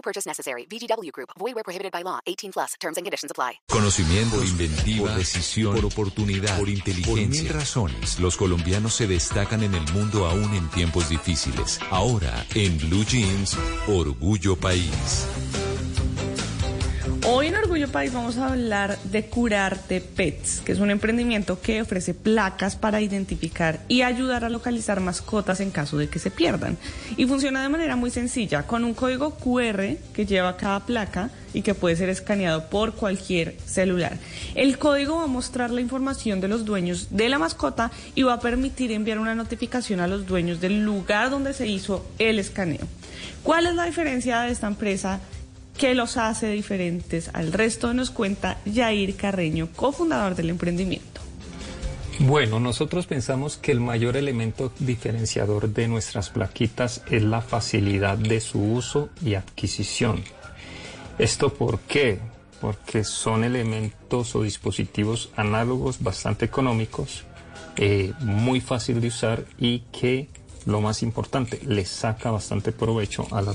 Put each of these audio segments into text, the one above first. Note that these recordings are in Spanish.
No purchase necessary. VGW Group. Void where prohibited by law. 18 plus. Terms and conditions apply. Conocimiento, por inventiva, por decisión, por oportunidad, por inteligencia. Por mil razones, los colombianos se destacan en el mundo aún en tiempos difíciles. Ahora, en Blue Jeans, Orgullo País. Hoy en Orgullo País vamos a hablar de Curarte Pets, que es un emprendimiento que ofrece placas para identificar y ayudar a localizar mascotas en caso de que se pierdan. Y funciona de manera muy sencilla, con un código QR que lleva cada placa y que puede ser escaneado por cualquier celular. El código va a mostrar la información de los dueños de la mascota y va a permitir enviar una notificación a los dueños del lugar donde se hizo el escaneo. ¿Cuál es la diferencia de esta empresa? ¿Qué los hace diferentes al resto? Nos cuenta Jair Carreño, cofundador del emprendimiento. Bueno, nosotros pensamos que el mayor elemento diferenciador de nuestras plaquitas es la facilidad de su uso y adquisición. ¿Esto por qué? Porque son elementos o dispositivos análogos bastante económicos, eh, muy fácil de usar y que lo más importante, le saca bastante provecho a la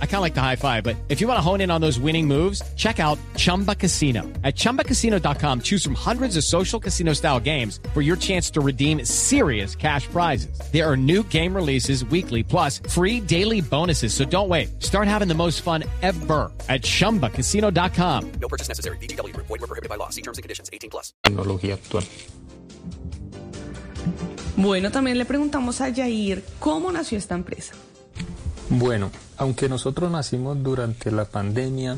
I kind of like the high five, but if you want to hone in on those winning moves, check out Chumba Casino. At ChumbaCasino.com, choose from hundreds of social casino style games for your chance to redeem serious cash prizes. There are new game releases weekly, plus free daily bonuses. So don't wait. Start having the most fun ever at ChumbaCasino.com. No purchase necessary. VGW Group. Void where prohibited by law. See terms and conditions. 18 plus. tecnología actual. Bueno, también le preguntamos a Jair cómo nació esta empresa. Bueno, aunque nosotros nacimos durante la pandemia,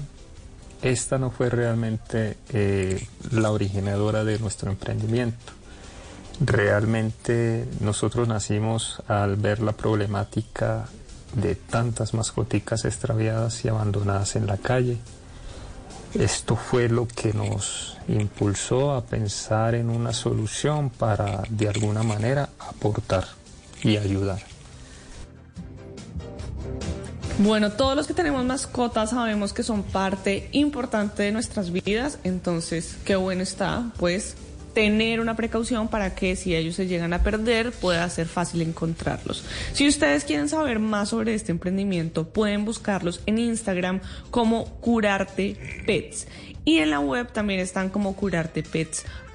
esta no fue realmente eh, la originadora de nuestro emprendimiento. Realmente nosotros nacimos al ver la problemática de tantas mascoticas extraviadas y abandonadas en la calle. Esto fue lo que nos impulsó a pensar en una solución para de alguna manera aportar y ayudar. Bueno, todos los que tenemos mascotas sabemos que son parte importante de nuestras vidas, entonces qué bueno está, pues tener una precaución para que si ellos se llegan a perder pueda ser fácil encontrarlos. Si ustedes quieren saber más sobre este emprendimiento, pueden buscarlos en Instagram como Curarte Pets y en la web también están como curartepets.com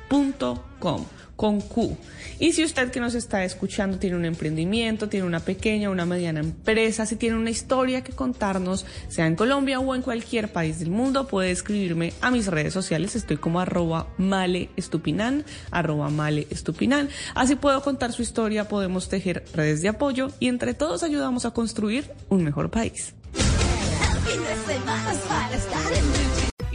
con Q. Y si usted que nos está escuchando tiene un emprendimiento, tiene una pequeña una mediana empresa, si tiene una historia que contarnos, sea en Colombia o en cualquier país del mundo, puede escribirme a mis redes sociales. Estoy como arroba male estupinan, arroba male estupinan. Así puedo contar su historia, podemos tejer redes de apoyo y entre todos ayudamos a construir un mejor país.